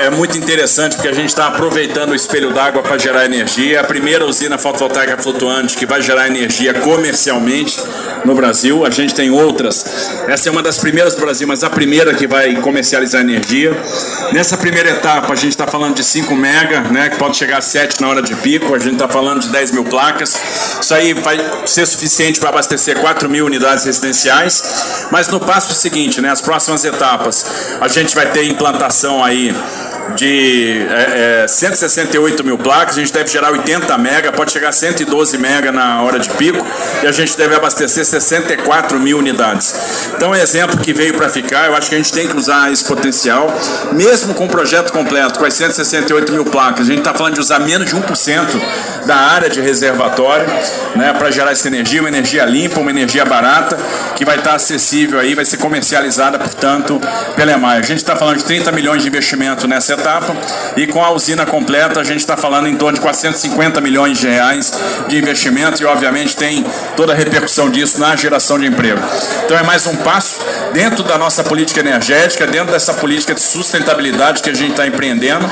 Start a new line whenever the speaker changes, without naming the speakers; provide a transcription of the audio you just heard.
é muito interessante porque a gente está aproveitando o espelho d'água para gerar energia. É a primeira usina fotovoltaica flutuante que vai gerar energia comercialmente no Brasil. A gente tem outras. Essa é uma das primeiras do Brasil, mas a primeira que vai comercializar energia. Nessa primeira etapa, a gente está falando de 5 mega, né, que pode chegar a 7 na hora de pico. A gente está falando de 10 mil placas. Isso aí vai ser suficiente para abastecer 4 mil unidades residenciais. Mas no passo seguinte, né, as próximas etapas, a gente vai ter implantação aí de é, é, 168 mil placas, a gente deve gerar 80 mega, pode chegar a 112 mega na hora de pico, e a gente deve abastecer 64 mil unidades. Então é exemplo que veio para ficar, eu acho que a gente tem que usar esse potencial, mesmo com o projeto completo, com as 168 mil placas, a gente está falando de usar menos de 1% da área de reservatório, né, para gerar essa energia, uma energia limpa, uma energia barata, que vai estar tá acessível aí, vai ser comercializada, portanto, pela EMAI. A gente está falando de 30 milhões de investimento nessa etapa e com a usina completa a gente está falando em torno de 450 milhões de reais de investimento e obviamente tem toda a repercussão disso na geração de emprego. Então é mais um passo dentro da nossa política energética, dentro dessa política de sustentabilidade que a gente está empreendendo.